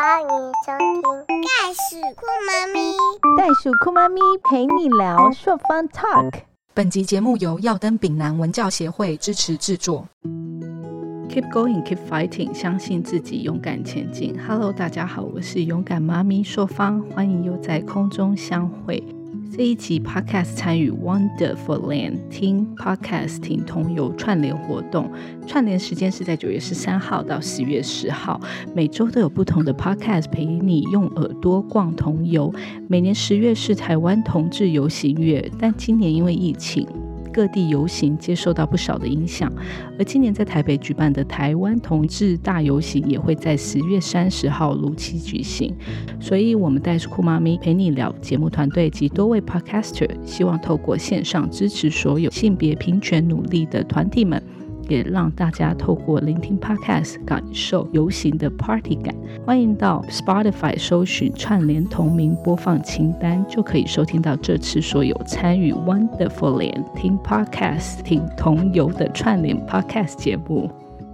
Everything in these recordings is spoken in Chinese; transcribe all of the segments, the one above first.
欢迎收听《袋鼠酷妈咪》。袋鼠酷妈咪陪你聊朔方 Talk。本集节目由耀登丙南文教协会支持制作。Keep going, keep fighting，相信自己，勇敢前进。Hello，大家好，我是勇敢妈咪朔方，欢迎又在空中相会。这一集 Podcast 参与 Wonderful Land 听 Podcast 听同游串联活动，串联时间是在九月十三号到十月十号，每周都有不同的 Podcast 陪你用耳朵逛同游。每年十月是台湾同志游行月，但今年因为疫情。各地游行接受到不少的影响，而今年在台北举办的台湾同志大游行也会在十月三十号如期举行。所以，我们带着酷妈咪陪你聊节目团队及多位 Podcaster，希望透过线上支持所有性别平权努力的团体们。也让大家透过聆听 Podcast 感受游行的 Party 感。欢迎到 Spotify 搜寻串联同名播放清单，就可以收听到这次所有参与 Wonderful 联听 Podcast 听同游的串联 Podcast 节目。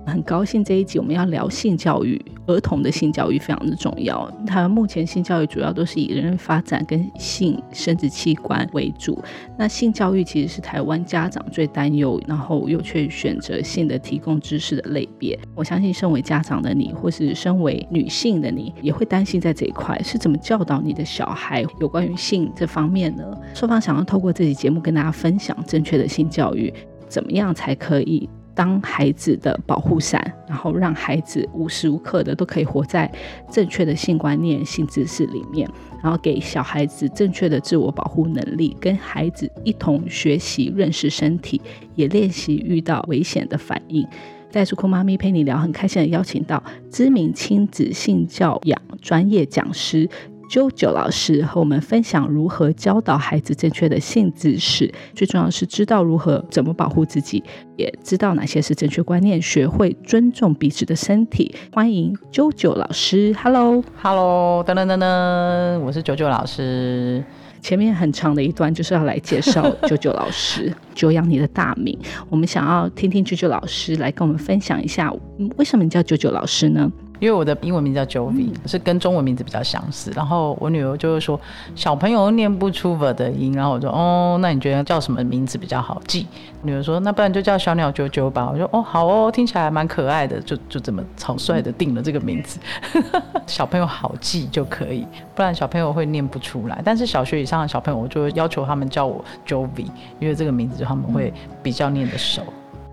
很高兴这一集我们要聊性教育，儿童的性教育非常的重要。台湾目前性教育主要都是以人发展跟性生殖器官为主。那性教育其实是台湾家长最担忧，然后又却选择性的提供知识的类别。我相信身为家长的你，或是身为女性的你，也会担心在这一块是怎么教导你的小孩有关于性这方面呢？双方想要透过这期节目跟大家分享正确的性教育，怎么样才可以？当孩子的保护伞，然后让孩子无时无刻的都可以活在正确的性观念、性知识里面，然后给小孩子正确的自我保护能力，跟孩子一同学习认识身体，也练习遇到危险的反应。在酷妈咪陪你聊，很开心的邀请到知名亲子性教养专业讲师。啾啾老师和我们分享如何教导孩子正确的性知识，最重要是知道如何怎么保护自己，也知道哪些是正确观念，学会尊重彼此的身体。欢迎啾啾老师，Hello，Hello，噔噔噔噔，我是啾啾老师。前面很长的一段就是要来介绍 九九老师，久仰你的大名。我们想要听听九九老师来跟我们分享一下，为什么你叫九九老师呢？因为我的英文名叫 Jovi，是跟中文名字比较相似。然后我女儿就会说小朋友念不出 v 的音，然后我说哦，那你觉得叫什么名字比较好记？女儿说那不然就叫小鸟啾啾吧。我说哦好哦，听起来蛮可爱的，就就这么草率的定了这个名字，小朋友好记就可以，不然小朋友会念不出来。但是小学以上的小朋友，我就会要求他们叫我 Jovi，因为这个名字他们会比较念得熟。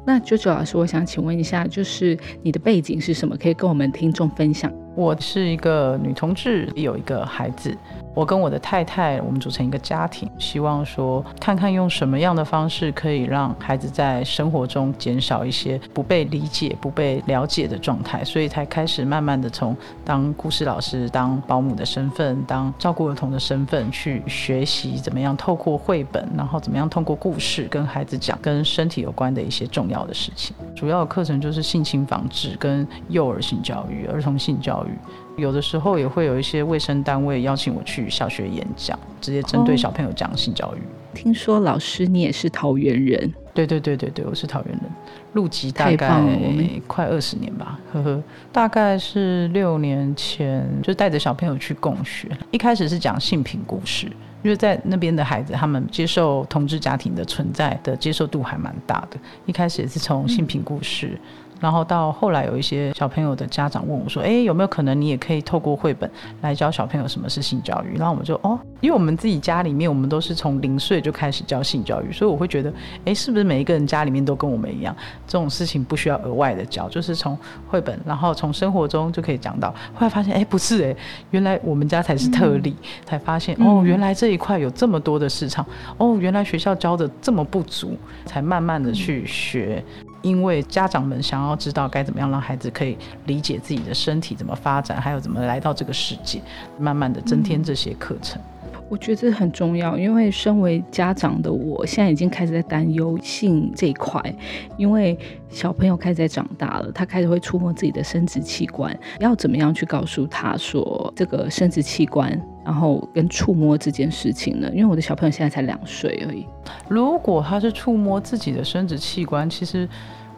那九九老师，我想请问一下，就是你的背景是什么？可以跟我们听众分享。我是一个女同志，有一个孩子。我跟我的太太，我们组成一个家庭，希望说看看用什么样的方式可以让孩子在生活中减少一些不被理解、不被了解的状态，所以才开始慢慢的从当故事老师、当保姆的身份、当照顾儿童的身份去学习怎么样透过绘本，然后怎么样通过故事跟孩子讲跟身体有关的一些重要的事情。主要的课程就是性侵防治跟幼儿性教育、儿童性教育。有的时候也会有一些卫生单位邀请我去小学演讲，直接针对小朋友讲性教育。听说老师你也是桃园人？对对对对对，我是桃园人，入籍大概快二十年吧，呵呵，大概是六年前就带着小朋友去共学，一开始是讲性品故事，因为在那边的孩子他们接受同志家庭的存在的接受度还蛮大的，一开始也是从性品故事。然后到后来，有一些小朋友的家长问我说：“哎，有没有可能你也可以透过绘本来教小朋友什么是性教育？”然后我们就哦，因为我们自己家里面，我们都是从零岁就开始教性教育，所以我会觉得，哎，是不是每一个人家里面都跟我们一样，这种事情不需要额外的教，就是从绘本，然后从生活中就可以讲到。后来发现，哎，不是哎，原来我们家才是特例，才发现哦，原来这一块有这么多的市场，哦，原来学校教的这么不足，才慢慢的去学。因为家长们想要知道该怎么样让孩子可以理解自己的身体怎么发展，还有怎么来到这个世界，慢慢的增添这些课程。我觉得这很重要，因为身为家长的我，现在已经开始在担忧性这一块，因为小朋友开始在长大了，他开始会触摸自己的生殖器官，要怎么样去告诉他说这个生殖器官，然后跟触摸这件事情呢？因为我的小朋友现在才两岁而已。如果他是触摸自己的生殖器官，其实。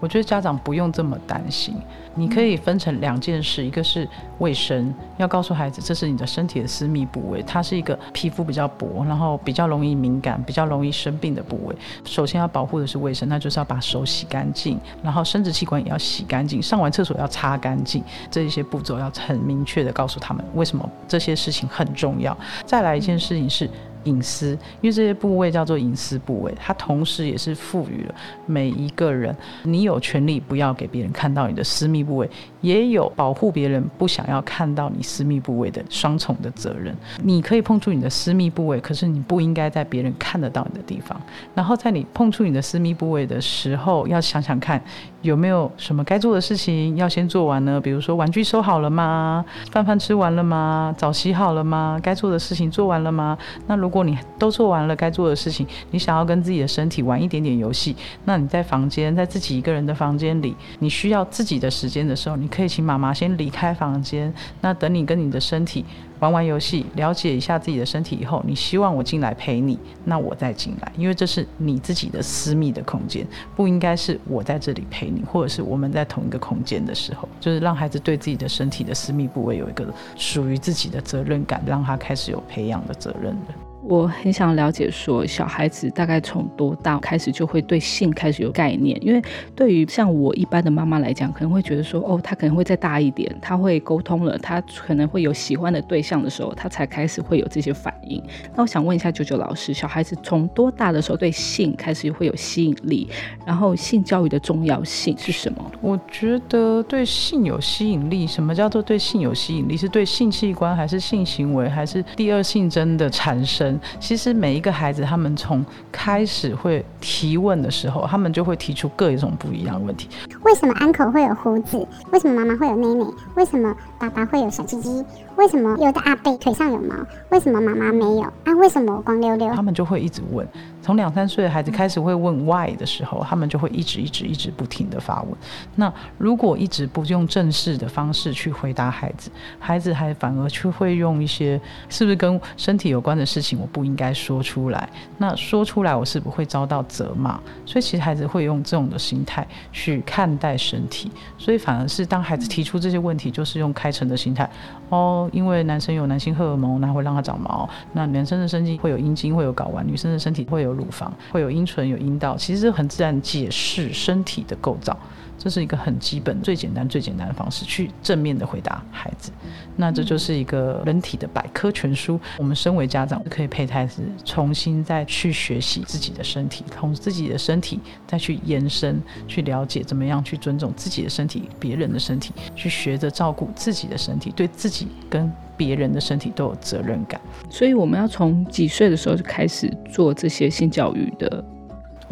我觉得家长不用这么担心。你可以分成两件事，一个是卫生，要告诉孩子这是你的身体的私密部位，它是一个皮肤比较薄，然后比较容易敏感、比较容易生病的部位。首先要保护的是卫生，那就是要把手洗干净，然后生殖器官也要洗干净，上完厕所要擦干净，这一些步骤要很明确的告诉他们为什么这些事情很重要。再来一件事情是。隐私，因为这些部位叫做隐私部位，它同时也是赋予了每一个人，你有权利不要给别人看到你的私密部位，也有保护别人不想要看到你私密部位的双重的责任。你可以碰触你的私密部位，可是你不应该在别人看得到你的地方。然后在你碰触你的私密部位的时候，要想想看有没有什么该做的事情要先做完呢？比如说玩具收好了吗？饭饭吃完了吗？澡洗好了吗？该做的事情做完了吗？那如果你都做完了该做的事情，你想要跟自己的身体玩一点点游戏，那你在房间，在自己一个人的房间里，你需要自己的时间的时候，你可以请妈妈先离开房间。那等你跟你的身体玩完游戏，了解一下自己的身体以后，你希望我进来陪你，那我再进来，因为这是你自己的私密的空间，不应该是我在这里陪你，或者是我们在同一个空间的时候，就是让孩子对自己的身体的私密部位有一个属于自己的责任感，让他开始有培养的责任的。我很想了解，说小孩子大概从多大开始就会对性开始有概念？因为对于像我一般的妈妈来讲，可能会觉得说，哦，他可能会再大一点，他会沟通了，他可能会有喜欢的对象的时候，他才开始会有这些反应。那我想问一下九九老师，小孩子从多大的时候对性开始会有吸引力？然后性教育的重要性是什么？我觉得对性有吸引力，什么叫做对性有吸引力？是对性器官，还是性行为，还是第二性征的产生？其实每一个孩子，他们从开始会提问的时候，他们就会提出各一种不一样的问题。为什么 uncle 会有胡子？为什么妈妈会有妹妹？为什么爸爸会有小鸡鸡？为什么有的阿贝腿上有毛？为什么妈妈没有？啊，为什么我光溜溜？他们就会一直问。从两三岁的孩子开始会问 why 的时候，他们就会一直一直一直不停的发问。那如果一直不用正式的方式去回答孩子，孩子还反而去会用一些是不是跟身体有关的事情，我不应该说出来。那说出来，我是不会遭到责骂。所以其实孩子会用这种的心态去看待身体。所以反而是当孩子提出这些问题，就是用开诚的心态。哦，因为男生有男性荷尔蒙，那会让他长毛。那男生的身体会有阴茎，会有睾丸；女生的身体会有。乳房会有阴唇有阴道，其实很自然解释身体的构造，这是一个很基本、最简单、最简单的方式去正面的回答孩子。那这就是一个人体的百科全书。我们身为家长可以陪孩子重新再去学习自己的身体，从自己的身体再去延伸、去了解怎么样去尊重自己的身体、别人的身体，去学着照顾自己的身体，对自己跟。别人的身体都有责任感，所以我们要从几岁的时候就开始做这些性教育的。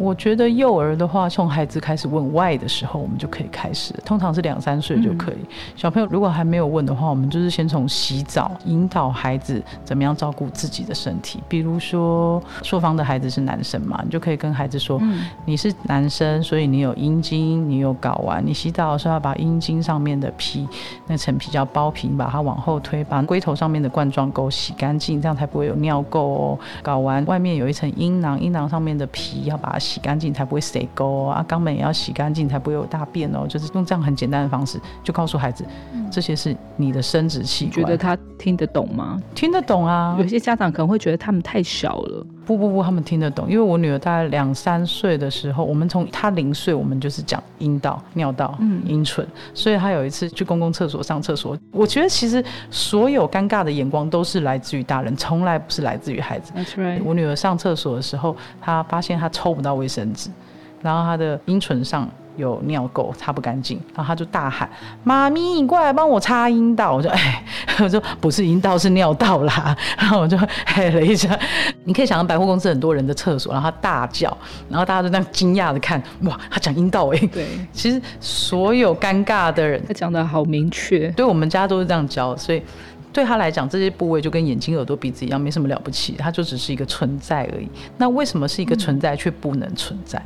我觉得幼儿的话，从孩子开始问 why 的时候，我们就可以开始。通常是两三岁就可以。小朋友如果还没有问的话，我们就是先从洗澡引导孩子怎么样照顾自己的身体。比如说，朔方的孩子是男生嘛，你就可以跟孩子说，你是男生，所以你有阴茎，你有睾丸。你洗澡的时候要把阴茎上面的皮，那层皮叫包皮，把它往后推，把龟头上面的冠状沟洗干净，这样才不会有尿垢哦。睾丸外面有一层阴囊，阴囊上面的皮要把它。洗干净才不会水沟啊，肛门也要洗干净才不会有大便哦。就是用这样很简单的方式，就告诉孩子，这些是你的生殖器官。觉得他听得懂吗？听得懂啊。有些家长可能会觉得他们太小了。不不不，他们听得懂。因为我女儿大概两三岁的时候，我们从她零岁，我们就是讲阴道、尿道、阴唇。所以她有一次去公共厕所上厕所，我觉得其实所有尴尬的眼光都是来自于大人，从来不是来自于孩子。That's right。我女儿上厕所的时候，她发现她抽不到卫生纸，然后她的阴唇上。有尿垢，擦不干净，然后他就大喊：“妈咪，你过来帮我擦阴道。”我说：“哎，我说不是阴道，是尿道啦。” 然后我就嘿了一下。你可以想象百货公司很多人的厕所，然后他大叫，然后大家都那样惊讶的看，哇，他讲阴道哎。对，其实所有尴尬的人，他讲的好明确。对我们家都是这样教，所以对他来讲，这些部位就跟眼睛、耳朵、鼻子一样，没什么了不起，它就只是一个存在而已。那为什么是一个存在却不能存在？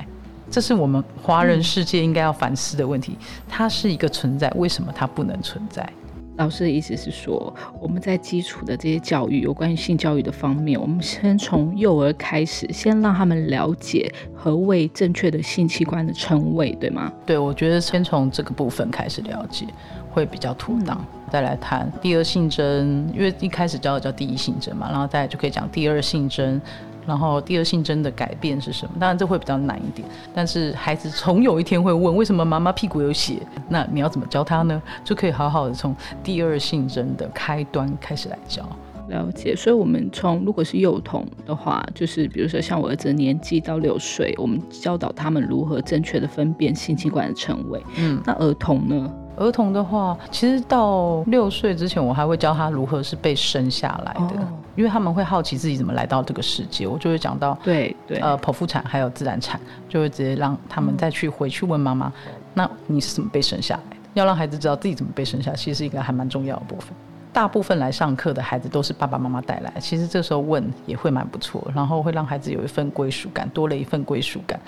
这是我们华人世界应该要反思的问题。它是一个存在，为什么它不能存在？老师的意思是说，我们在基础的这些教育，有关于性教育的方面，我们先从幼儿开始，先让他们了解何谓正确的性器官的称谓，对吗？对，我觉得先从这个部分开始了解会比较妥当。再来谈第二性征，因为一开始教的叫第一性征嘛，然后再就可以讲第二性征。然后第二性征的改变是什么？当然这会比较难一点，但是孩子总有一天会问为什么妈妈屁股有血？那你要怎么教他呢？就可以好好的从第二性征的开端开始来教。了解，所以我们从如果是幼童的话，就是比如说像我儿子年纪到六岁，我们教导他们如何正确的分辨性器官的称谓。嗯，那儿童呢？儿童的话，其实到六岁之前，我还会教他如何是被生下来的，因为他们会好奇自己怎么来到这个世界。我就会讲到，对对，呃，剖腹产还有自然产，就会直接让他们再去回去问妈妈，那你是怎么被生下来的？要让孩子知道自己怎么被生下，其实是一个还蛮重要的部分。大部分来上课的孩子都是爸爸妈妈带来，其实这时候问也会蛮不错，然后会让孩子有一份归属感，多了一份归属感。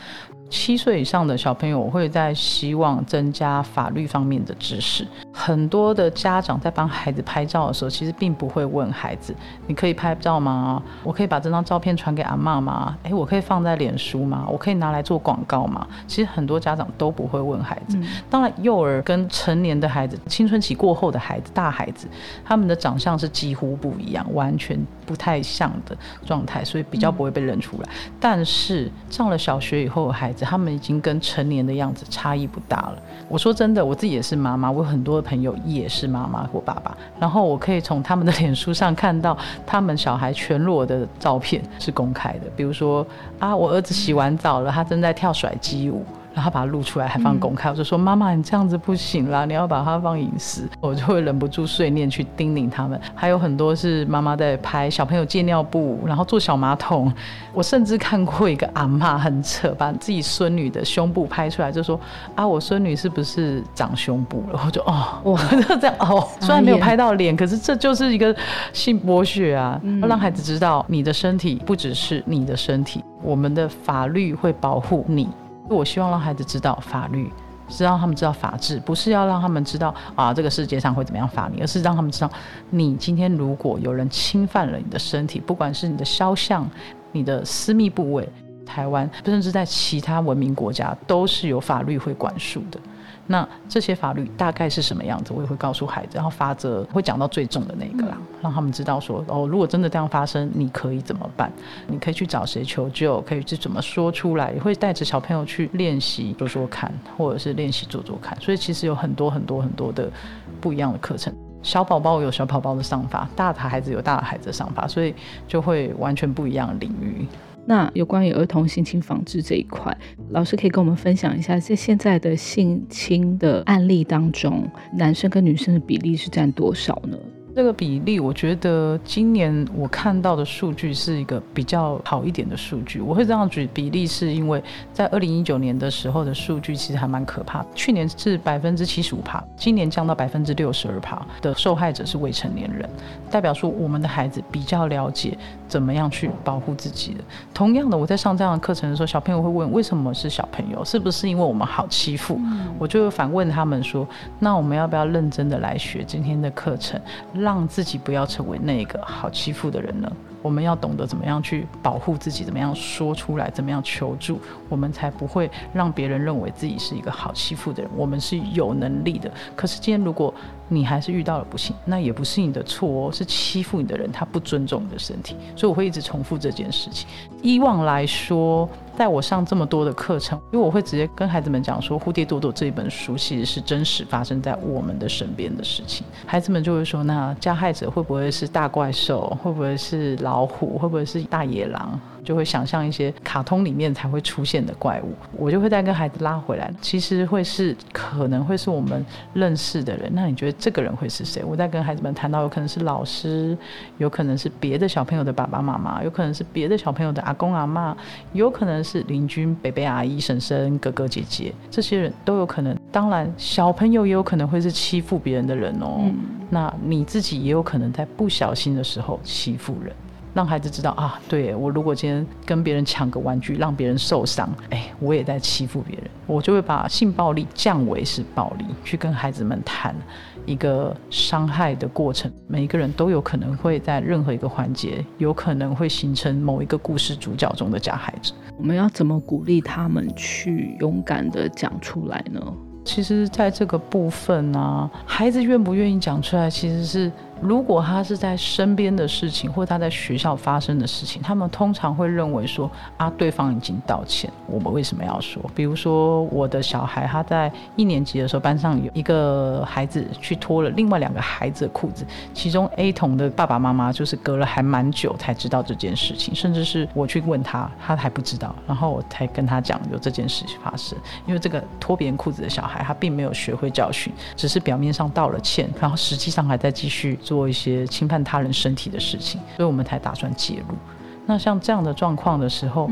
七岁以上的小朋友，我会在希望增加法律方面的知识。很多的家长在帮孩子拍照的时候，其实并不会问孩子：“你可以拍照吗？我可以把这张照片传给阿妈吗？诶，我可以放在脸书吗？我可以拿来做广告吗？”其实很多家长都不会问孩子。当然，幼儿跟成年的孩子、青春期过后的孩子、大孩子，他他们的长相是几乎不一样，完全不太像的状态，所以比较不会被认出来。但是上了小学以后，孩子他们已经跟成年的样子差异不大了。我说真的，我自己也是妈妈，我有很多的朋友也是妈妈或爸爸，然后我可以从他们的脸书上看到他们小孩全裸的照片是公开的，比如说啊，我儿子洗完澡了，他正在跳甩鸡舞。然后把它录出来，还放公开。我就说：“妈妈，你这样子不行啦，你要把它放隐私。”我就会忍不住碎念去叮咛他们。还有很多是妈妈在拍小朋友借尿布，然后做小马桶。我甚至看过一个阿妈很扯，把自己孙女的胸部拍出来，就说：“啊，我孙女是不是长胸部了？”我就哦，我就这样哦。虽然没有拍到脸，可是这就是一个性剥削啊！要让孩子知道，你的身体不只是你的身体，我们的法律会保护你。我希望让孩子知道法律，是让他们知道法治，不是要让他们知道啊这个世界上会怎么样罚你，而是让他们知道，你今天如果有人侵犯了你的身体，不管是你的肖像、你的私密部位，台湾甚至在其他文明国家都是有法律会管束的。那这些法律大概是什么样子，我也会告诉孩子，然后法则会讲到最重的那个啦，让他们知道说，哦，如果真的这样发生，你可以怎么办？你可以去找谁求救？可以去怎么说出来？也会带着小朋友去练习说说看，或者是练习做做看。所以其实有很多很多很多的不一样的课程。小宝宝有小宝宝的上法，大的孩子有大的孩子的上法，所以就会完全不一样的领域。那有关于儿童性侵防治这一块，老师可以跟我们分享一下，在现在的性侵的案例当中，男生跟女生的比例是占多少呢？这个比例，我觉得今年我看到的数据是一个比较好一点的数据。我会这样举比例，是因为在二零一九年的时候的数据其实还蛮可怕。去年是百分之七十五帕，今年降到百分之六十二帕的受害者是未成年人，代表说我们的孩子比较了解怎么样去保护自己的。同样的，我在上这样的课程的时候，小朋友会问为什么是小朋友，是不是因为我们好欺负？我就反问他们说，那我们要不要认真的来学今天的课程？让自己不要成为那个好欺负的人呢？我们要懂得怎么样去保护自己，怎么样说出来，怎么样求助，我们才不会让别人认为自己是一个好欺负的人。我们是有能力的。可是今天如果你还是遇到了不幸，那也不是你的错哦，是欺负你的人他不尊重你的身体。所以我会一直重复这件事情。以往来说。在我上这么多的课程，因为我会直接跟孩子们讲说，《蝴蝶朵朵》这一本书其实是真实发生在我们的身边的事情。孩子们就会说，那加害者会不会是大怪兽？会不会是老虎？会不会是大野狼？就会想象一些卡通里面才会出现的怪物，我就会再跟孩子拉回来。其实会是可能会是我们认识的人。那你觉得这个人会是谁？我在跟孩子们谈到，有可能是老师，有可能是别的小朋友的爸爸妈妈，有可能是别的小朋友的阿公阿妈，有可能是邻居伯伯阿姨婶婶哥哥姐姐，这些人都有可能。当然，小朋友也有可能会是欺负别人的人哦。那你自己也有可能在不小心的时候欺负人。让孩子知道啊，对我如果今天跟别人抢个玩具，让别人受伤，哎，我也在欺负别人，我就会把性暴力降为是暴力，去跟孩子们谈一个伤害的过程。每一个人都有可能会在任何一个环节，有可能会形成某一个故事主角中的假孩子。我们要怎么鼓励他们去勇敢的讲出来呢？其实，在这个部分呢，孩子愿不愿意讲出来，其实是。如果他是在身边的事情，或他在学校发生的事情，他们通常会认为说啊，对方已经道歉，我们为什么要说？比如说我的小孩，他在一年级的时候，班上有一个孩子去脱了另外两个孩子的裤子，其中 A 童的爸爸妈妈就是隔了还蛮久才知道这件事情，甚至是我去问他，他还不知道，然后我才跟他讲有这件事情发生。因为这个脱别人裤子的小孩，他并没有学会教训，只是表面上道了歉，然后实际上还在继续。做一些侵犯他人身体的事情，所以我们才打算介入。那像这样的状况的时候，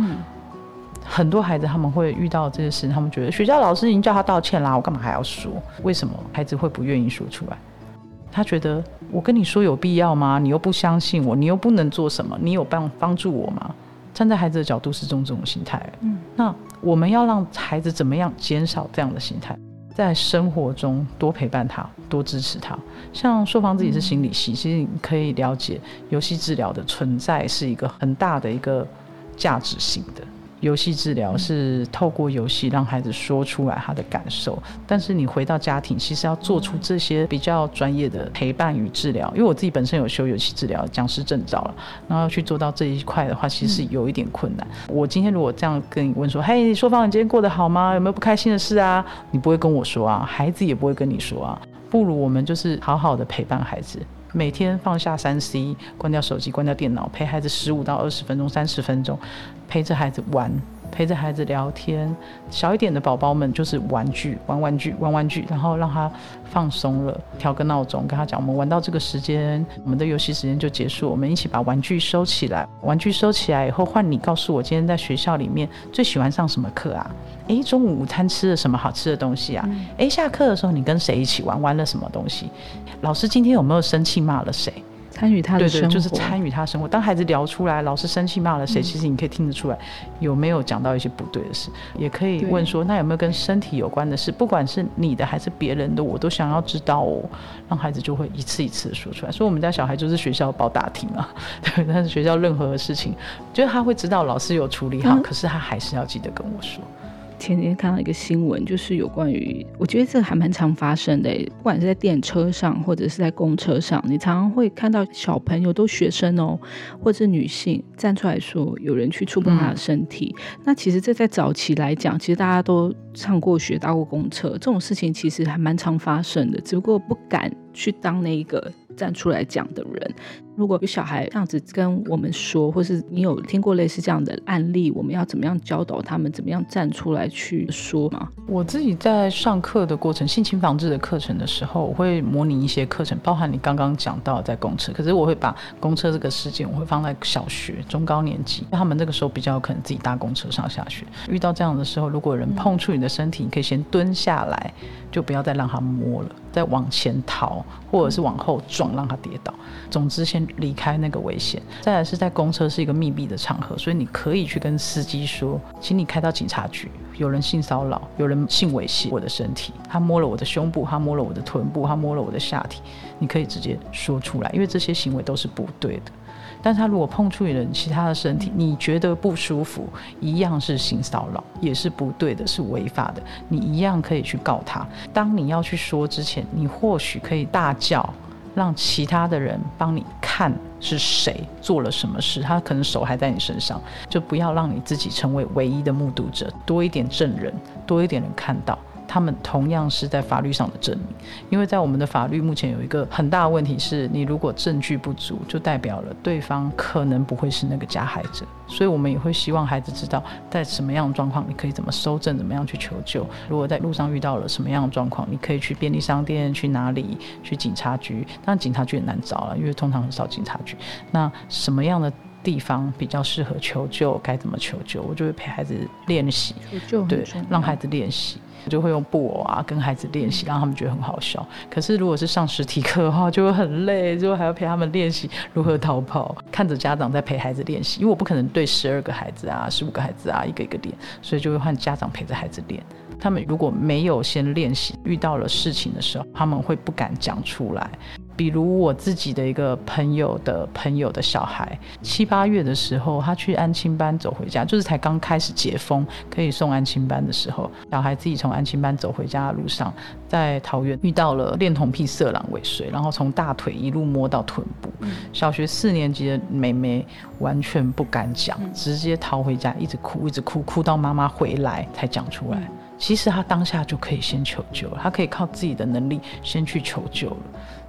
很多孩子他们会遇到这些事，他们觉得学校老师已经叫他道歉啦，我干嘛还要说？为什么孩子会不愿意说出来？他觉得我跟你说有必要吗？你又不相信我，你又不能做什么？你有帮帮助我吗？站在孩子的角度是这种这种心态。嗯，那我们要让孩子怎么样减少这样的心态？在生活中多陪伴他，多支持他。像硕芳自己是心理系，其实你可以了解游戏治疗的存在是一个很大的一个价值性的。游戏治疗是透过游戏让孩子说出来他的感受，但是你回到家庭，其实要做出这些比较专业的陪伴与治疗。因为我自己本身有修游戏治疗讲师证照了，然后要去做到这一块的话，其实是有一点困难。我今天如果这样跟你问说：“嘿，说芳，你今天过得好吗？有没有不开心的事啊？”你不会跟我说啊，孩子也不会跟你说啊。不如我们就是好好的陪伴孩子，每天放下三 C，关掉手机，关掉电脑，陪孩子十五到二十分钟，三十分钟。陪着孩子玩，陪着孩子聊天。小一点的宝宝们就是玩具，玩玩具，玩玩具，然后让他放松了，调个闹钟，跟他讲，我们玩到这个时间，我们的游戏时间就结束，我们一起把玩具收起来。玩具收起来以后，换你告诉我，今天在学校里面最喜欢上什么课啊？诶，中午午餐吃了什么好吃的东西啊？诶，下课的时候你跟谁一起玩，玩了什么东西？老师今天有没有生气骂了谁？参与他的生活，就是参与他生活。当孩子聊出来，老师生气骂了谁，其实你可以听得出来有没有讲到一些不对的事。也可以问说，那有没有跟身体有关的事？不管是你的还是别人的，我都想要知道哦。让孩子就会一次一次的说出来。所以我们家小孩就是学校包大厅啊，对。但是学校任何的事情，就是他会知道老师有处理好，可是他还是要记得跟我说。前几天看到一个新闻，就是有关于，我觉得这个还蛮常发生的。不管是在电车上，或者是在公车上，你常常会看到小朋友都学生哦，或者是女性站出来说有人去触碰她的身体。那其实这在早期来讲，其实大家都上过学、搭过公车，这种事情其实还蛮常发生的，只不过不敢去当那一个站出来讲的人。如果有小孩这样子跟我们说，或是你有听过类似这样的案例，我们要怎么样教导他们，怎么样站出来去说吗？我自己在上课的过程，性侵防治的课程的时候，我会模拟一些课程，包含你刚刚讲到在公车，可是我会把公车这个事件，我会放在小学、中高年级，他们那个时候比较可能自己搭公车上下学。遇到这样的时候，如果人碰触你的身体，你可以先蹲下来，就不要再让他摸了，再往前逃，或者是往后撞，让他跌倒。总之先。离开那个危险，再来是在公车是一个密闭的场合，所以你可以去跟司机说，请你开到警察局，有人性骚扰，有人性猥亵我的身体，他摸了我的胸部，他摸了我的臀部，他摸了我的下体，你可以直接说出来，因为这些行为都是不对的。但他如果碰触你的其他的身体，你觉得不舒服，一样是性骚扰，也是不对的，是违法的，你一样可以去告他。当你要去说之前，你或许可以大叫。让其他的人帮你看是谁做了什么事，他可能手还在你身上，就不要让你自己成为唯一的目睹者，多一点证人，多一点人看到。他们同样是在法律上的证明，因为在我们的法律目前有一个很大的问题是，你如果证据不足，就代表了对方可能不会是那个加害者，所以我们也会希望孩子知道，在什么样的状况你可以怎么收证，怎么样去求救。如果在路上遇到了什么样的状况，你可以去便利商店，去哪里，去警察局。当然警察局也难找了，因为通常很少警察局。那什么样的？地方比较适合求救，该怎么求救，我就会陪孩子练习，对，让孩子练习。我就会用布偶啊跟孩子练习，让他们觉得很好笑。可是如果是上实体课的话，就会很累，就还要陪他们练习如何逃跑，看着家长在陪孩子练习。因为我不可能对十二个孩子啊、十五个孩子啊一个一个练，所以就会换家长陪着孩子练。他们如果没有先练习，遇到了事情的时候，他们会不敢讲出来。比如我自己的一个朋友的朋友的小孩，七八月的时候，他去安亲班走回家，就是才刚开始解封可以送安亲班的时候，小孩自己从安亲班走回家的路上，在桃园遇到了恋童癖色狼尾随，然后从大腿一路摸到臀部。小学四年级的妹妹完全不敢讲，直接逃回家，一直哭，一直哭，哭到妈妈回来才讲出来。其实他当下就可以先求救，他可以靠自己的能力先去求救了。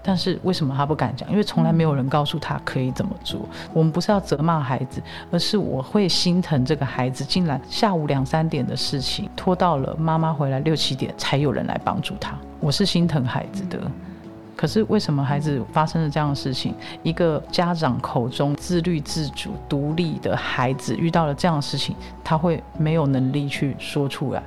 但是为什么他不敢讲？因为从来没有人告诉他可以怎么做。我们不是要责骂孩子，而是我会心疼这个孩子，竟然下午两三点的事情拖到了妈妈回来六七点才有人来帮助他。我是心疼孩子的。可是为什么孩子发生了这样的事情？一个家长口中自律自主、独立的孩子遇到了这样的事情，他会没有能力去说出来。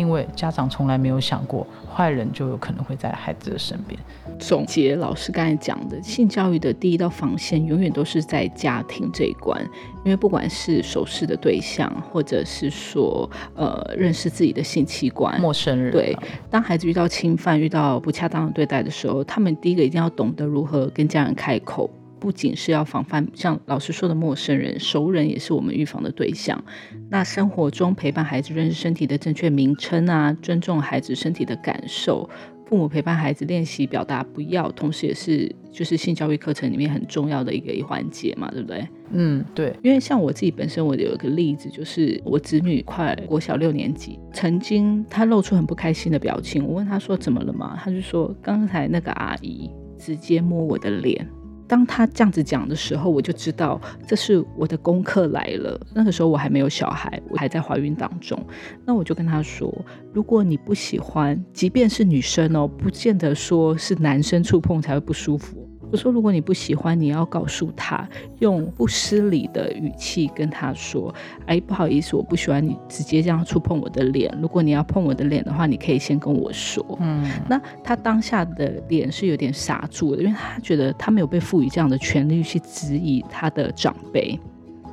因为家长从来没有想过，坏人就有可能会在孩子的身边。总结老师刚才讲的，性教育的第一道防线永远都是在家庭这一关。因为不管是熟识的对象，或者是说呃认识自己的性器官，陌生人，对，当孩子遇到侵犯、遇到不恰当的对待的时候，他们第一个一定要懂得如何跟家人开口。不仅是要防范像老师说的陌生人，熟人也是我们预防的对象。那生活中陪伴孩子认识身体的正确名称啊，尊重孩子身体的感受，父母陪伴孩子练习表达不要，同时也是就是性教育课程里面很重要的一个一环节嘛，对不对？嗯，对。因为像我自己本身，我有一个例子，就是我子女快国小六年级，曾经他露出很不开心的表情，我问他说怎么了嘛，他就说刚才那个阿姨直接摸我的脸。当他这样子讲的时候，我就知道这是我的功课来了。那个时候我还没有小孩，我还在怀孕当中。那我就跟他说：如果你不喜欢，即便是女生哦，不见得说是男生触碰才会不舒服。我说，如果你不喜欢，你要告诉他，用不失礼的语气跟他说：“哎，不好意思，我不喜欢你直接这样触碰我的脸。如果你要碰我的脸的话，你可以先跟我说。”嗯，那他当下的脸是有点傻住的，因为他觉得他没有被赋予这样的权利去质疑他的长辈，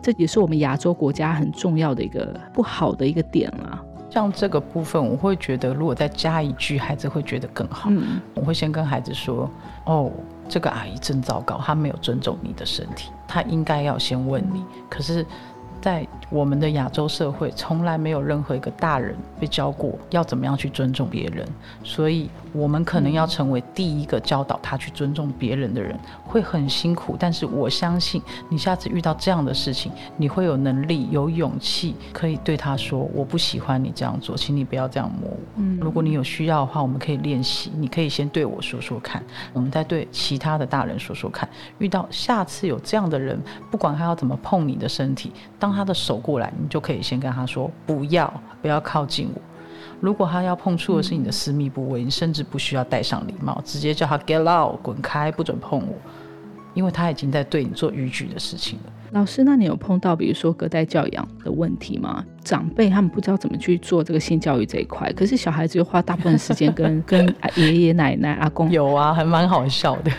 这也是我们亚洲国家很重要的一个不好的一个点啊。像这个部分，我会觉得如果再加一句，孩子会觉得更好。嗯，我会先跟孩子说：“哦。”这个阿姨真糟糕，她没有尊重你的身体，她应该要先问你。可是，在我们的亚洲社会，从来没有任何一个大人被教过要怎么样去尊重别人，所以我们可能要成为第一个教导他去尊重别人的人，会很辛苦。但是我相信，你下次遇到这样的事情，你会有能力、有勇气，可以对他说：“我不喜欢你这样做，请你不要这样摸我。”嗯，如果你有需要的话，我们可以练习。你可以先对我说说看，我们再对其他的大人说说看。遇到下次有这样的人，不管他要怎么碰你的身体，当他的手过来。你就可以先跟他说不要，不要靠近我。如果他要碰触的是你的私密部位，你甚至不需要戴上礼帽，直接叫他 get out，滚开，不准碰我，因为他已经在对你做逾矩的事情了。老师，那你有碰到比如说隔代教养的问题吗？长辈他们不知道怎么去做这个性教育这一块，可是小孩子又花大部分时间跟 跟爷爷奶奶、阿公。有啊，还蛮好笑的。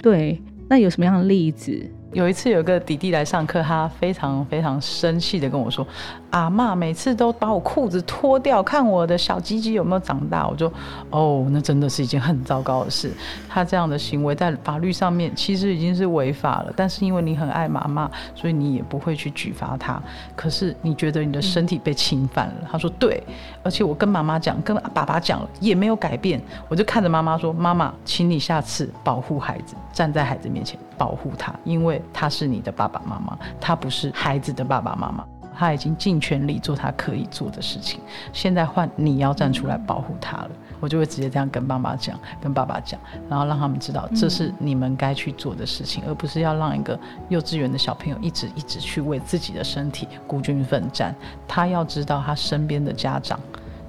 对，那有什么样的例子？有一次，有个弟弟来上课，他非常非常生气的跟我说：“阿妈每次都把我裤子脱掉，看我的小鸡鸡有没有长大。”我就哦，那真的是一件很糟糕的事。他这样的行为在法律上面其实已经是违法了，但是因为你很爱妈妈，所以你也不会去举发他。可是你觉得你的身体被侵犯了？他说：“对，而且我跟妈妈讲，跟爸爸讲了，也没有改变。”我就看着妈妈说：“妈妈，请你下次保护孩子，站在孩子面前保护他，因为。”他是你的爸爸妈妈，他不是孩子的爸爸妈妈。他已经尽全力做他可以做的事情，现在换你要站出来保护他了。我就会直接这样跟妈妈讲，跟爸爸讲，然后让他们知道这是你们该去做的事情，而不是要让一个幼稚园的小朋友一直一直去为自己的身体孤军奋战。他要知道他身边的家长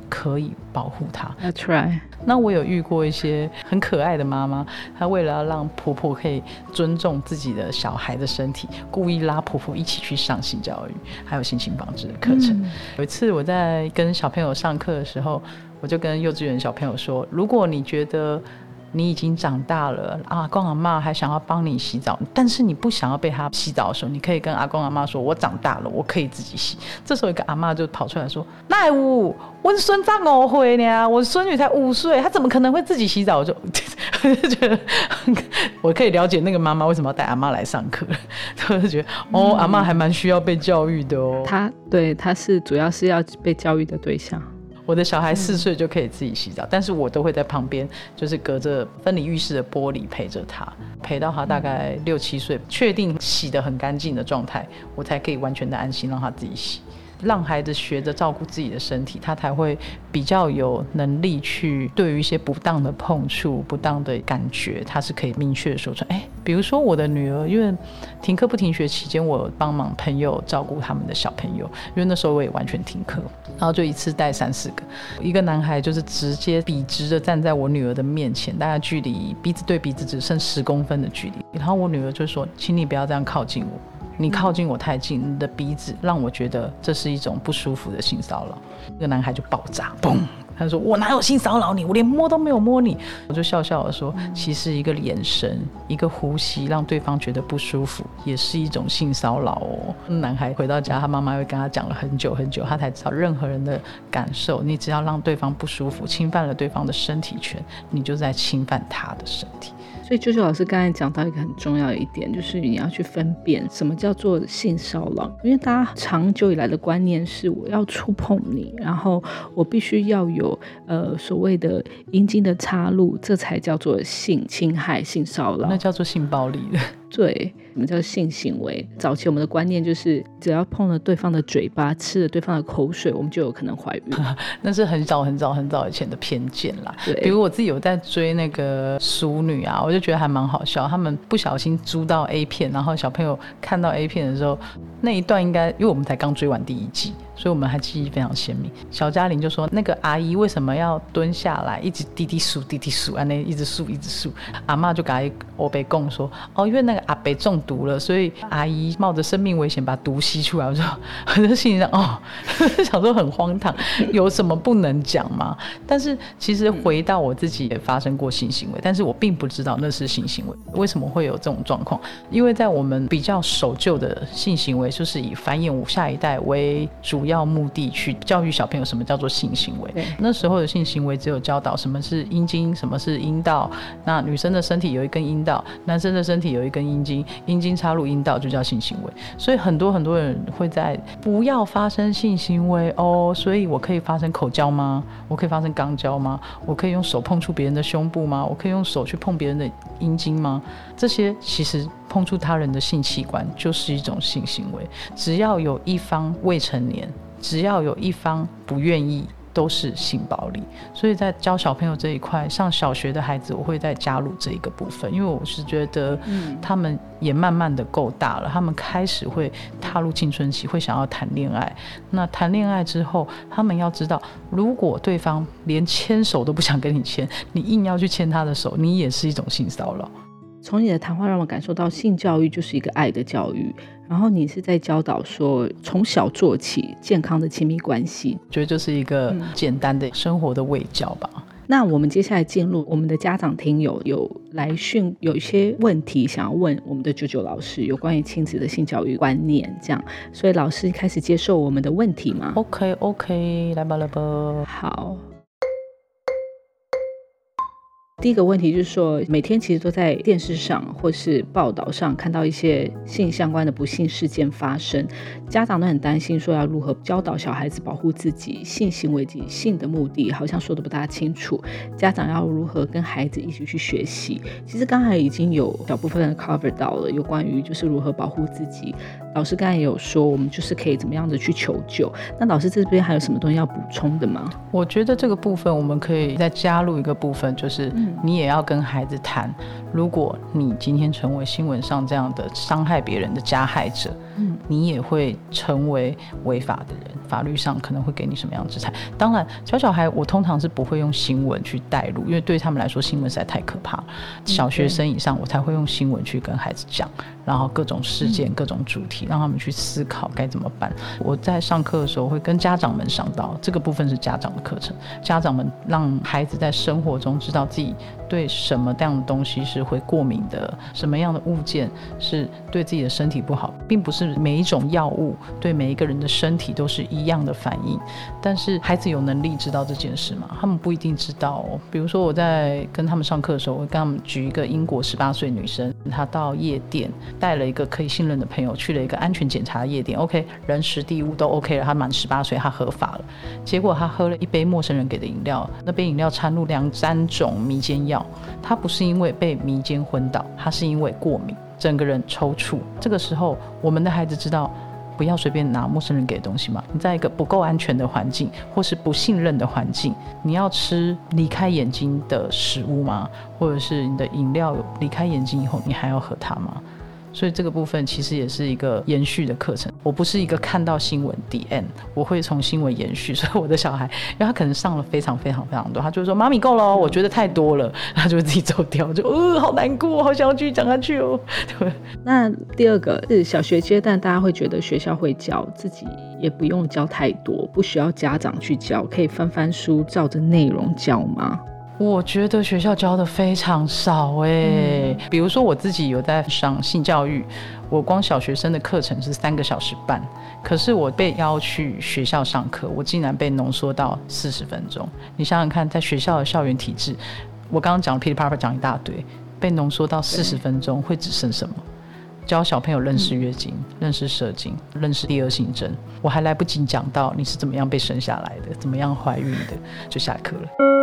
可以保护她。That's right。那我有遇过一些很可爱的妈妈，她为了要让婆婆可以尊重自己的小孩的身体，故意拉婆婆一起去上性教育，还有性情防治的课程。有一次我在跟小朋友上课的时候，我就跟幼稚园小朋友说：如果你觉得你已经长大了，阿公阿妈还想要帮你洗澡，但是你不想要被他洗澡的时候，你可以跟阿公阿妈说：“我长大了，我可以自己洗。”这时候一个阿妈就跑出来说：“奈五，我孙长五岁呢，我孙女才五岁，她怎么可能会自己洗澡？”我就我就觉得我可以了解那个妈妈为什么要带阿妈来上课，我就觉得哦，阿妈还蛮需要被教育的哦。她对，她是主要是要被教育的对象。我的小孩四岁就可以自己洗澡，但是我都会在旁边，就是隔着分离浴室的玻璃陪着他，陪到他大概六七岁，确定洗得很干净的状态，我才可以完全的安心让他自己洗。让孩子学着照顾自己的身体，他才会比较有能力去对于一些不当的碰触、不当的感觉，他是可以明确说出来。哎，比如说我的女儿，因为停课不停学期间，我帮忙朋友照顾他们的小朋友，因为那时候我也完全停课，然后就一次带三四个，一个男孩就是直接笔直的站在我女儿的面前，大概距离鼻子对鼻子只剩十公分的距离，然后我女儿就说：“请你不要这样靠近我。”你靠近我太近，你的鼻子让我觉得这是一种不舒服的性骚扰。那个男孩就爆炸，Boom. 他说：“我哪有性骚扰你？我连摸都没有摸你。”我就笑笑的说：“其实一个眼神，一个呼吸，让对方觉得不舒服，也是一种性骚扰哦。”男孩回到家，他妈妈又跟他讲了很久很久，他才知道任何人的感受，你只要让对方不舒服，侵犯了对方的身体权，你就在侵犯他的身体。所以，就是老师刚才讲到一个很重要的一点，就是你要去分辨什么叫做性骚扰。因为大家长久以来的观念是，我要触碰你，然后我必须要有呃所谓的阴茎的插入，这才叫做性侵害、性骚扰，那叫做性暴力的。对，我们叫性行为？早期我们的观念就是，只要碰了对方的嘴巴，吃了对方的口水，我们就有可能怀孕。那是很早很早很早以前的偏见啦。对，比如我自己有在追那个淑女啊，我就觉得还蛮好笑。他们不小心租到 A 片，然后小朋友看到 A 片的时候，那一段应该，因为我们才刚追完第一季。所以我们还记忆非常鲜明。小嘉玲就说：“那个阿姨为什么要蹲下来，一直滴滴数滴滴数，啊，那一直数一直数。”阿妈就给我被供说：“哦，因为那个阿北中毒了，所以阿姨冒着生命危险把毒吸出来。”我说：“ 我就心里想，哦，想说很荒唐，有什么不能讲吗？”但是其实回到我自己也发生过性行为，但是我并不知道那是性行为。为什么会有这种状况？因为在我们比较守旧的性行为，就是以繁衍下一代为主。要目的去教育小朋友什么叫做性行为？那时候的性行为只有教导什么是阴茎，什么是阴道。那女生的身体有一根阴道，男生的身体有一根阴茎，阴茎插入阴道就叫性行为。所以很多很多人会在不要发生性行为哦。所以我可以发生口交吗？我可以发生肛交吗？我可以用手碰触别人的胸部吗？我可以用手去碰别人的阴茎吗？这些其实碰触他人的性器官就是一种性行为。只要有一方未成年。只要有一方不愿意，都是性暴力。所以在教小朋友这一块，上小学的孩子，我会再加入这一个部分，因为我是觉得，他们也慢慢的够大了，他们开始会踏入青春期，会想要谈恋爱。那谈恋爱之后，他们要知道，如果对方连牵手都不想跟你牵，你硬要去牵他的手，你也是一种性骚扰。从你的谈话让我感受到，性教育就是一个爱的教育。然后你是在教导说，从小做起健康的亲密关系，觉得就是一个简单的生活的味教吧。那我们接下来进入我们的家长听友有来讯，有一些问题想要问我们的九九老师，有关于亲子的性教育观念这样，所以老师开始接受我们的问题吗？OK OK，来吧来吧，好。第一个问题就是说，每天其实都在电视上或是报道上看到一些性相关的不幸事件发生，家长都很担心，说要如何教导小孩子保护自己，性行为及性的目的好像说的不大清楚，家长要如何跟孩子一起去学习？其实刚才已经有小部分的 cover 到了，有关于就是如何保护自己。老师刚才也有说，我们就是可以怎么样子去求救。那老师这边还有什么东西要补充的吗？我觉得这个部分我们可以再加入一个部分，就是你也要跟孩子谈，如果你今天成为新闻上这样的伤害别人的加害者，嗯，你也会成为违法的人。法律上可能会给你什么样的制裁？当然，小小孩我通常是不会用新闻去带入，因为对他们来说新闻实在太可怕。小学生以上，我才会用新闻去跟孩子讲，然后各种事件、各种主题，让他们去思考该怎么办。我在上课的时候会跟家长们上到这个部分是家长的课程，家长们让孩子在生活中知道自己对什么样的东西是会过敏的，什么样的物件是对自己的身体不好，并不是每一种药物对每一个人的身体都是一。样的反应，但是孩子有能力知道这件事吗？他们不一定知道。哦。比如说我在跟他们上课的时候，我跟他们举一个英国十八岁女生，她到夜店带了一个可以信任的朋友去了一个安全检查的夜店，OK，人时地物都 OK 了，她满十八岁，她合法了。结果她喝了一杯陌生人给的饮料，那杯饮料掺入两三种迷奸药，他不是因为被迷奸昏倒，他是因为过敏，整个人抽搐。这个时候，我们的孩子知道。不要随便拿陌生人给的东西吗。你在一个不够安全的环境，或是不信任的环境，你要吃离开眼睛的食物吗？或者是你的饮料离开眼睛以后，你还要喝它吗？所以这个部分其实也是一个延续的课程。我不是一个看到新闻 D N，我会从新闻延续。所以我的小孩，因为他可能上了非常非常非常多，他就说：“妈咪够了，我觉得太多了。”他就会自己走掉，就呃好难过，好想要继续讲下去哦。对。那第二个是小学阶段，大家会觉得学校会教，自己也不用教太多，不需要家长去教，可以翻翻书，照着内容教吗？我觉得学校教的非常少哎，比如说我自己有在上性教育，我光小学生的课程是三个小时半，可是我被邀去学校上课，我竟然被浓缩到四十分钟。你想想看，在学校的校园体制，我刚刚讲噼里啪啦讲一大堆，被浓缩到四十分钟，会只剩什么？教小朋友认识月经、认识射精、认识第二性征，我还来不及讲到你是怎么样被生下来的，怎么样怀孕的，就下课了。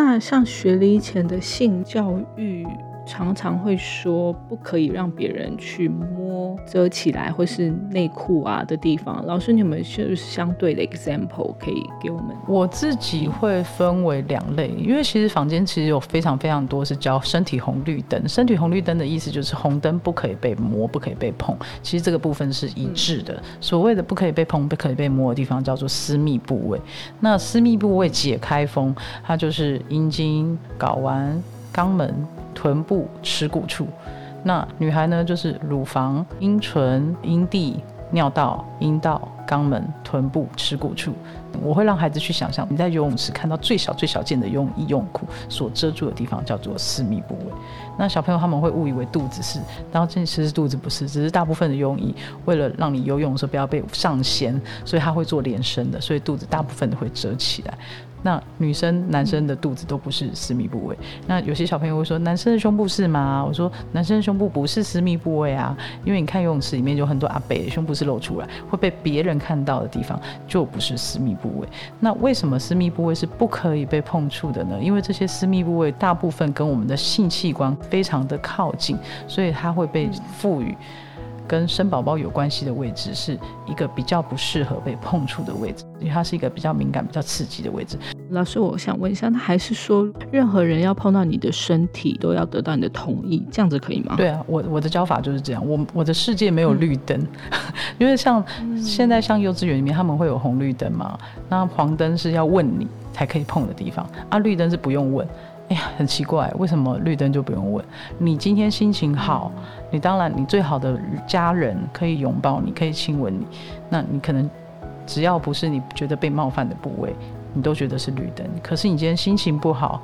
那像学龄前的性教育。常常会说不可以让别人去摸遮起来或是内裤啊的地方。老师，你们是相对的 example 可以给我们？我自己会分为两类，因为其实房间其实有非常非常多是叫身体红绿灯。身体红绿灯的意思就是红灯不可以被摸，不可以被碰。其实这个部分是一致的。所谓的不可以被碰、不可以被摸的地方叫做私密部位。那私密部位解开封，它就是阴茎、睾丸、肛门。臀部、耻骨处，那女孩呢？就是乳房、阴唇、阴蒂、尿道、阴道、肛门、臀部、耻骨处。我会让孩子去想象，你在游泳池看到最小、最小件的泳衣、泳裤所遮住的地方叫做私密部位。那小朋友他们会误以为肚子是，然后其实肚子不是，只是大部分的泳衣为了让你游泳的时候不要被上掀，所以他会做连身的，所以肚子大部分都会遮起来。那女生、男生的肚子都不是私密部位。那有些小朋友会说，男生的胸部是吗？我说，男生的胸部不是私密部位啊，因为你看游泳池里面有很多阿北胸部是露出来，会被别人看到的地方就不是私密部位。那为什么私密部位是不可以被碰触的呢？因为这些私密部位大部分跟我们的性器官非常的靠近，所以它会被赋予。跟生宝宝有关系的位置是一个比较不适合被碰触的位置，因为它是一个比较敏感、比较刺激的位置。老师，我想问一下，他还是说任何人要碰到你的身体都要得到你的同意，这样子可以吗？对啊，我我的教法就是这样。我我的世界没有绿灯，因为像现在像幼稚园里面他们会有红绿灯嘛，那黄灯是要问你才可以碰的地方，啊，绿灯是不用问。哎呀，很奇怪，为什么绿灯就不用问？你今天心情好，你当然你最好的家人可以拥抱你，可以亲吻你。那你可能只要不是你觉得被冒犯的部位，你都觉得是绿灯。可是你今天心情不好，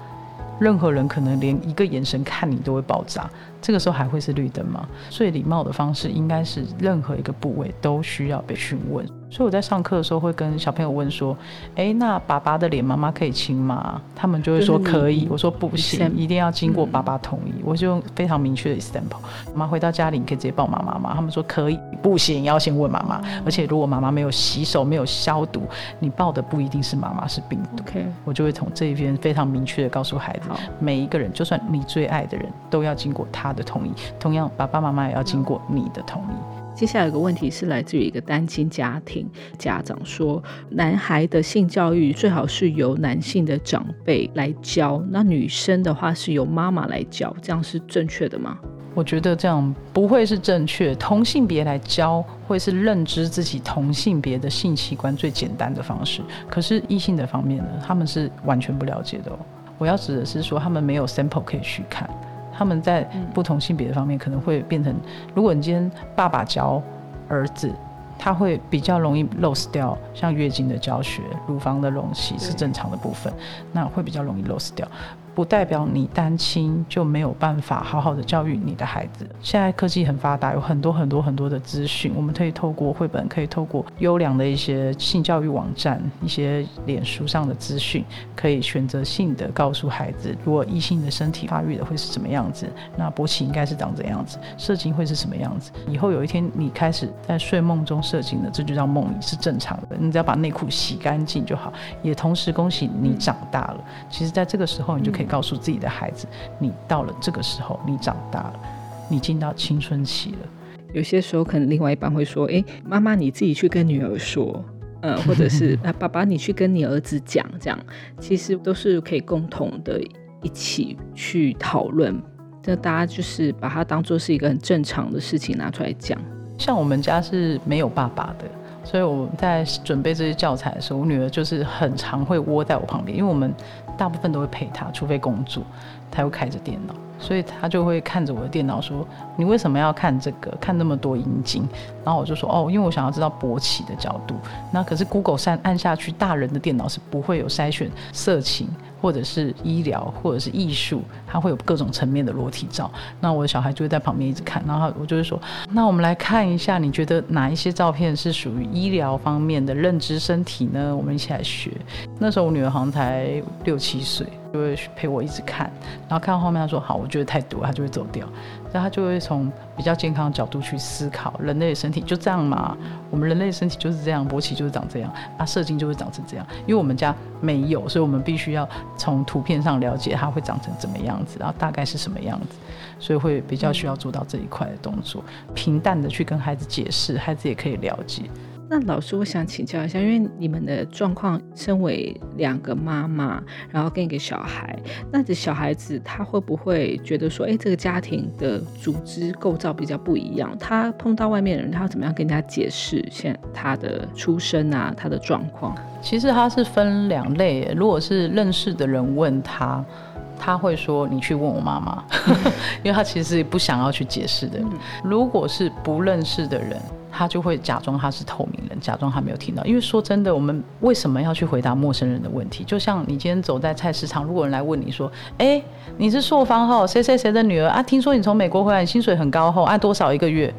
任何人可能连一个眼神看你都会爆炸，这个时候还会是绿灯吗？所以礼貌的方式应该是任何一个部位都需要被询问。所以我在上课的时候会跟小朋友问说：“哎，那爸爸的脸妈妈可以亲吗？”他们就会说可以。我说不行，一定要经过爸爸同意。我就用非常明确的 example。妈妈回到家里，你可以直接抱妈妈吗？他们说可以，不行，要先问妈妈。而且如果妈妈没有洗手、没有消毒，你抱的不一定是妈妈，是病毒。我就会从这一边非常明确的告诉孩子，每一个人，就算你最爱的人都要经过他的同意，同样爸爸妈妈也要经过你的同意。接下来有个问题是来自于一个单亲家庭，家长说，男孩的性教育最好是由男性的长辈来教，那女生的话是由妈妈来教，这样是正确的吗？我觉得这样不会是正确，同性别来教会是认知自己同性别的性器官最简单的方式，可是异性的方面呢，他们是完全不了解的哦。我要指的是说，他们没有 sample 可以去看。他们在不同性别的方面可能会变成，如果你今天爸爸教儿子，他会比较容易 lose 掉，像月经的教学、乳房的隆起是正常的部分，那会比较容易 lose 掉。不代表你单亲就没有办法好好的教育你的孩子。现在科技很发达，有很多很多很多的资讯，我们可以透过绘本，可以透过优良的一些性教育网站、一些脸书上的资讯，可以选择性的告诉孩子，如果异性的身体发育的会是什么样子，那勃起应该是长怎样子，射精会是什么样子。以后有一天你开始在睡梦中射精了，这就叫梦遗，是正常的。你只要把内裤洗干净就好。也同时恭喜你长大了。其实，在这个时候，你就可以。告诉自己的孩子，你到了这个时候，你长大了，你进到青春期了。有些时候，可能另外一半会说：“诶，妈妈，你自己去跟女儿说，呃，或者是啊，爸爸，你去跟你儿子讲，这样其实都是可以共同的一起去讨论。那大家就是把它当做是一个很正常的事情拿出来讲。像我们家是没有爸爸的。”所以我在准备这些教材的时候，我女儿就是很常会窝在我旁边，因为我们大部分都会陪他，除非工作，他又开着电脑，所以他就会看着我的电脑说：“你为什么要看这个？看那么多阴茎？”然后我就说：“哦，因为我想要知道勃起的角度。”那可是 Google 按按下去，大人的电脑是不会有筛选色情。或者是医疗，或者是艺术，它会有各种层面的裸体照。那我的小孩就会在旁边一直看，然后我就会说：“那我们来看一下，你觉得哪一些照片是属于医疗方面的认知身体呢？”我们一起来学。那时候我女儿好像才六七岁。就会陪我一直看，然后看到后面他说好，我觉得太多，他就会走掉。那他就会从比较健康的角度去思考，人类的身体就这样嘛？我们人类的身体就是这样，勃起就是长这样，啊，射精就会长成这样。因为我们家没有，所以我们必须要从图片上了解它会长成怎么样子，然后大概是什么样子，所以会比较需要做到这一块的动作，平淡的去跟孩子解释，孩子也可以了解。那老师，我想请教一下，因为你们的状况，身为两个妈妈，然后跟一个小孩，那这小孩子他会不会觉得说，哎，这个家庭的组织构造比较不一样？他碰到外面的人，他要怎么样跟人家解释现他的出身啊，他的状况？其实他是分两类，如果是认识的人问他，他会说你去问我妈妈，因为他其实不想要去解释的。如果是不认识的人。他就会假装他是透明人，假装他没有听到。因为说真的，我们为什么要去回答陌生人的问题？就像你今天走在菜市场，如果人来问你说：“哎，你是朔方后谁谁谁的女儿啊？听说你从美国回来，薪水很高后，按多少一个月？”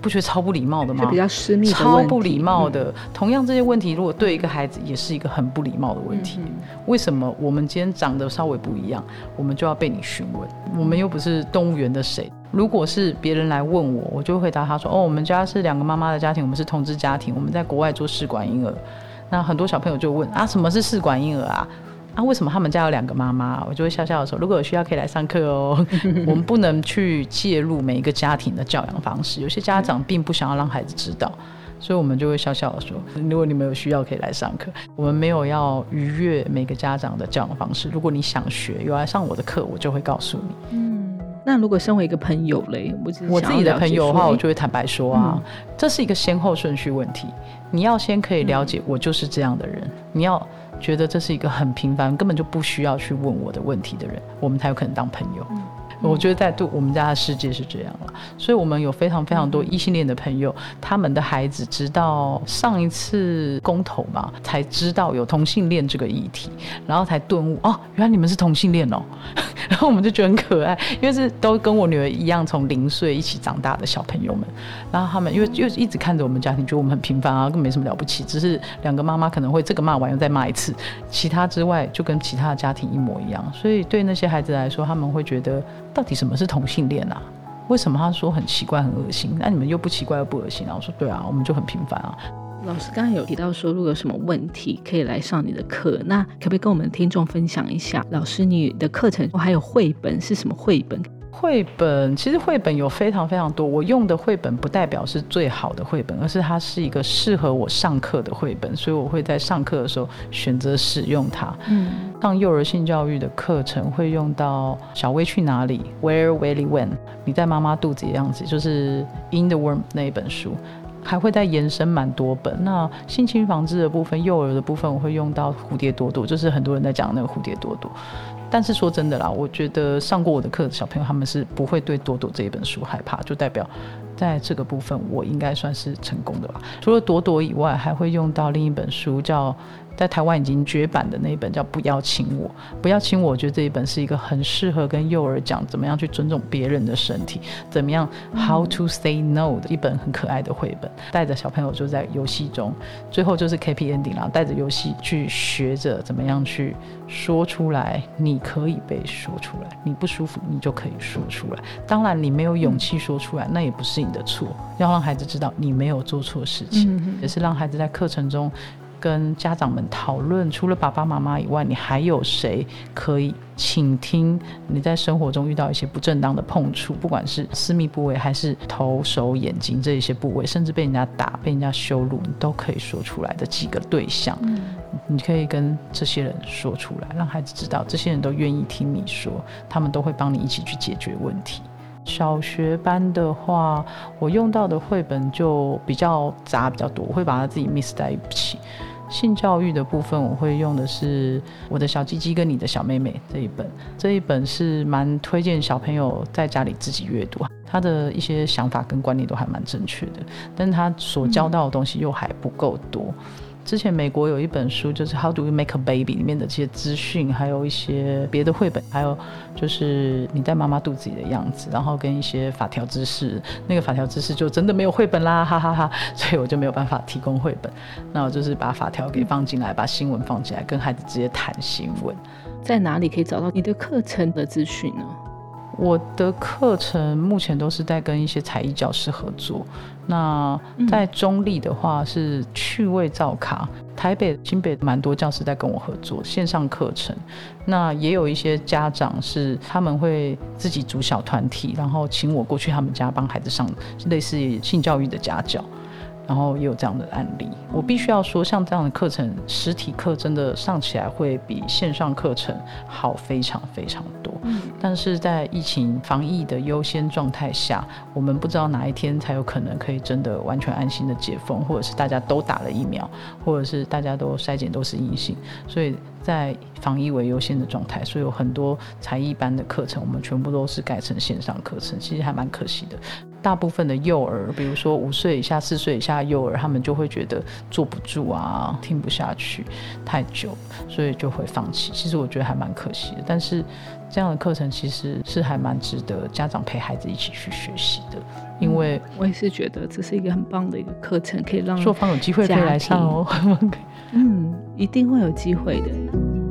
不觉得超不礼貌的吗？比较私密，超不礼貌的。同样这些问题，如果对一个孩子，也是一个很不礼貌的问题。为什么我们今天长得稍微不一样，我们就要被你询问？我们又不是动物园的谁？如果是别人来问我，我就回答他说：“哦，我们家是两个妈妈的家庭，我们是同志家庭，我们在国外做试管婴儿。”那很多小朋友就问啊，什么是试管婴儿啊？啊，为什么他们家有两个妈妈？我就会笑笑的说，如果有需要可以来上课哦。我们不能去介入每一个家庭的教养方式，有些家长并不想要让孩子知道，所以我们就会笑笑的说，如果你们有需要可以来上课。我们没有要逾越每个家长的教养方式。如果你想学，有来上我的课，我就会告诉你。嗯，那如果身为一个朋友嘞，我我自己的朋友的话，我就会坦白说啊，这是一个先后顺序问题。你要先可以了解我就是这样的人，你要。觉得这是一个很平凡，根本就不需要去问我的问题的人，我们才有可能当朋友。我觉得在对我们家的世界是这样了，所以我们有非常非常多异性恋的朋友，他们的孩子直到上一次公投嘛，才知道有同性恋这个议题，然后才顿悟哦，原来你们是同性恋哦，然后我们就觉得很可爱，因为是都跟我女儿一样从零岁一起长大的小朋友们，然后他们因为就一直看着我们家庭，觉得我们很平凡啊，根本没什么了不起，只是两个妈妈可能会这个骂完又再骂一次，其他之外就跟其他的家庭一模一样，所以对那些孩子来说，他们会觉得。到底什么是同性恋啊？为什么他说很奇怪、很恶心？那你们又不奇怪又不恶心啊？我说对啊，我们就很平凡啊。老师刚才有提到说，如果有什么问题可以来上你的课，那可不可以跟我们听众分享一下？老师，你的课程我还有绘本是什么绘本？绘本其实绘本有非常非常多，我用的绘本不代表是最好的绘本，而是它是一个适合我上课的绘本，所以我会在上课的时候选择使用它。嗯，上幼儿性教育的课程会用到《小薇去哪里》（Where Willie Went），你在妈妈肚子的样子，就是《In the Worm》那一本书，还会再延伸蛮多本。那性侵防治的部分，幼儿的部分，我会用到《蝴蝶朵朵》，就是很多人在讲那个蝴蝶朵朵。但是说真的啦，我觉得上过我的课的小朋友，他们是不会对朵朵这一本书害怕，就代表在这个部分我应该算是成功的吧。除了朵朵以外，还会用到另一本书叫。在台湾已经绝版的那一本叫《不要亲我》，不要亲我，我觉得这一本是一个很适合跟幼儿讲怎么样去尊重别人的身体，怎么样 How to say no 的一本很可爱的绘本，带着小朋友就在游戏中，最后就是 K P ending 然后带着游戏去学着怎么样去说出来，你可以被说出来，你不舒服你就可以说出来，当然你没有勇气说出来，那也不是你的错，要让孩子知道你没有做错事情，也是让孩子在课程中。跟家长们讨论，除了爸爸妈妈以外，你还有谁可以倾听？你在生活中遇到一些不正当的碰触，不管是私密部位，还是头、手、眼睛这一些部位，甚至被人家打、被人家羞辱，你都可以说出来的几个对象，你可以跟这些人说出来，让孩子知道，这些人都愿意听你说，他们都会帮你一起去解决问题。小学班的话，我用到的绘本就比较杂比较多，我会把它自己 mix 在一起。性教育的部分，我会用的是我的小鸡鸡跟你的小妹妹这一本，这一本是蛮推荐小朋友在家里自己阅读，他的一些想法跟观念都还蛮正确的，但他所教到的东西又还不够多。之前美国有一本书，就是《How Do You Make a Baby》里面的这些资讯，还有一些别的绘本，还有就是你在妈妈肚子里的样子，然后跟一些法条知识。那个法条知识就真的没有绘本啦，哈哈哈！所以我就没有办法提供绘本。那我就是把法条给放进来，把新闻放进来，跟孩子直接谈新闻。在哪里可以找到你的课程的资讯呢？我的课程目前都是在跟一些才艺教师合作。那在中立的话是趣味造卡，台北、新北蛮多教师在跟我合作线上课程。那也有一些家长是他们会自己组小团体，然后请我过去他们家帮孩子上类似性教育的家教。然后也有这样的案例，我必须要说，像这样的课程，实体课真的上起来会比线上课程好非常非常多。嗯，但是在疫情防疫的优先状态下，我们不知道哪一天才有可能可以真的完全安心的解封，或者是大家都打了疫苗，或者是大家都筛检都是阴性，所以在防疫为优先的状态，所以有很多才艺班的课程，我们全部都是改成线上课程，其实还蛮可惜的。大部分的幼儿，比如说五岁以下、四岁以下幼儿，他们就会觉得坐不住啊，听不下去太久，所以就会放弃。其实我觉得还蛮可惜的。但是这样的课程其实是还蛮值得家长陪孩子一起去学习的，因为我也是觉得这是一个很棒的一个课程，可以让硕方有机会可以来上哦。嗯，一定会有机会的。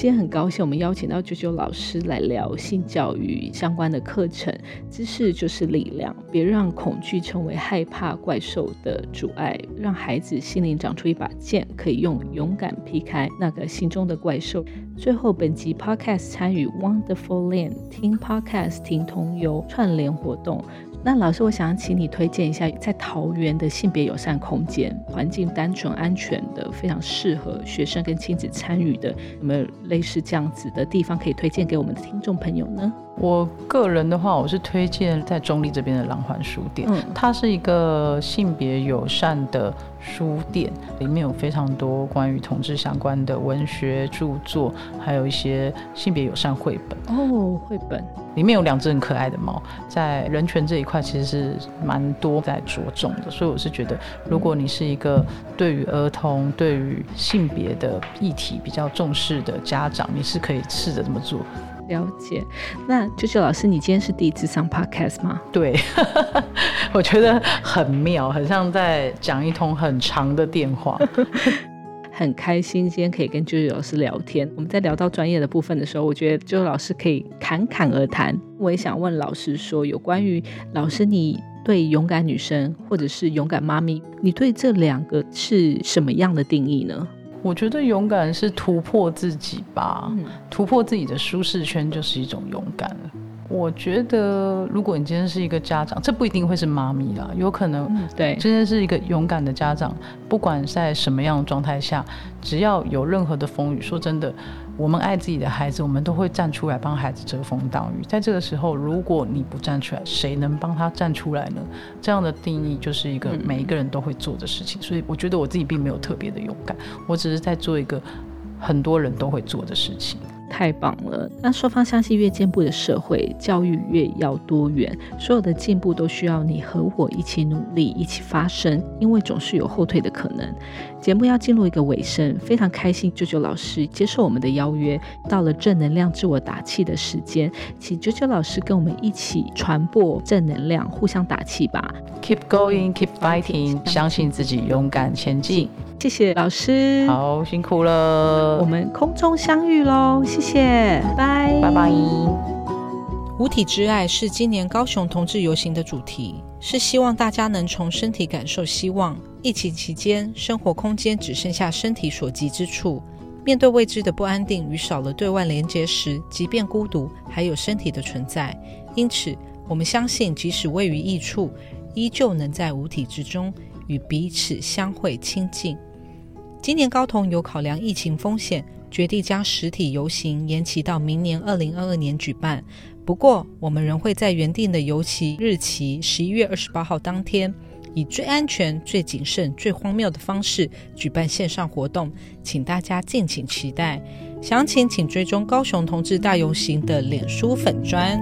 今天很高兴，我们邀请到九九老师来聊性教育相关的课程。知识就是力量，别让恐惧成为害怕怪兽的阻碍，让孩子心灵长出一把剑，可以用勇敢劈开那个心中的怪兽。最后，本集 Podcast 参与 Wonderful Land 听 Podcast 听同游串联活动。那老师，我想请你推荐一下，在桃园的性别友善空间，环境单纯、安全的，非常适合学生跟亲子参与的，有没有类似这样子的地方可以推荐给我们的听众朋友呢？我个人的话，我是推荐在中立这边的狼环书店，它是一个性别友善的书店，里面有非常多关于同志相关的文学著作，还有一些性别友善绘本。哦，绘本里面有两只很可爱的猫，在人权这一块其实是蛮多在着重的，所以我是觉得，如果你是一个对于儿童、对于性别的议题比较重视的家长，你是可以试着这么做。了解，那啾啾老师，你今天是第一次上 podcast 吗？对，我觉得很妙，很像在讲一通很长的电话，很开心今天可以跟啾啾老师聊天。我们在聊到专业的部分的时候，我觉得啾啾老师可以侃侃而谈。我也想问老师说，有关于老师你对勇敢女生或者是勇敢妈咪，你对这两个是什么样的定义呢？我觉得勇敢是突破自己吧，突破自己的舒适圈就是一种勇敢。我觉得，如果你今天是一个家长，这不一定会是妈咪啦，有可能对，今天是一个勇敢的家长，不管在什么样的状态下，只要有任何的风雨，说真的，我们爱自己的孩子，我们都会站出来帮孩子遮风挡雨。在这个时候，如果你不站出来，谁能帮他站出来呢？这样的定义就是一个每一个人都会做的事情。所以，我觉得我自己并没有特别的勇敢，我只是在做一个很多人都会做的事情。太棒了！那双方相信，越进步的社会，教育越要多元。所有的进步都需要你和我一起努力，一起发声，因为总是有后退的可能。节目要进入一个尾声，非常开心，九九老师接受我们的邀约，到了正能量自我打气的时间，请九九老师跟我们一起传播正能量，互相打气吧。Keep going, keep fighting，相信自己，勇敢前进。谢谢老师，好辛苦了。我们空中相遇喽，谢谢，拜拜拜。五体之爱是今年高雄同志游行的主题，是希望大家能从身体感受希望。疫情期间，生活空间只剩下身体所及之处，面对未知的不安定与少了对外连接时，即便孤独，还有身体的存在。因此，我们相信，即使位于异处，依旧能在五体之中与彼此相会亲近。今年高同有考量疫情风险，决定将实体游行延期到明年二零二二年举办。不过，我们仍会在原定的游期日期十一月二十八号当天。以最安全、最谨慎、最荒谬的方式举办线上活动，请大家敬请期待。详情请追踪高雄同志大游行的脸书粉砖。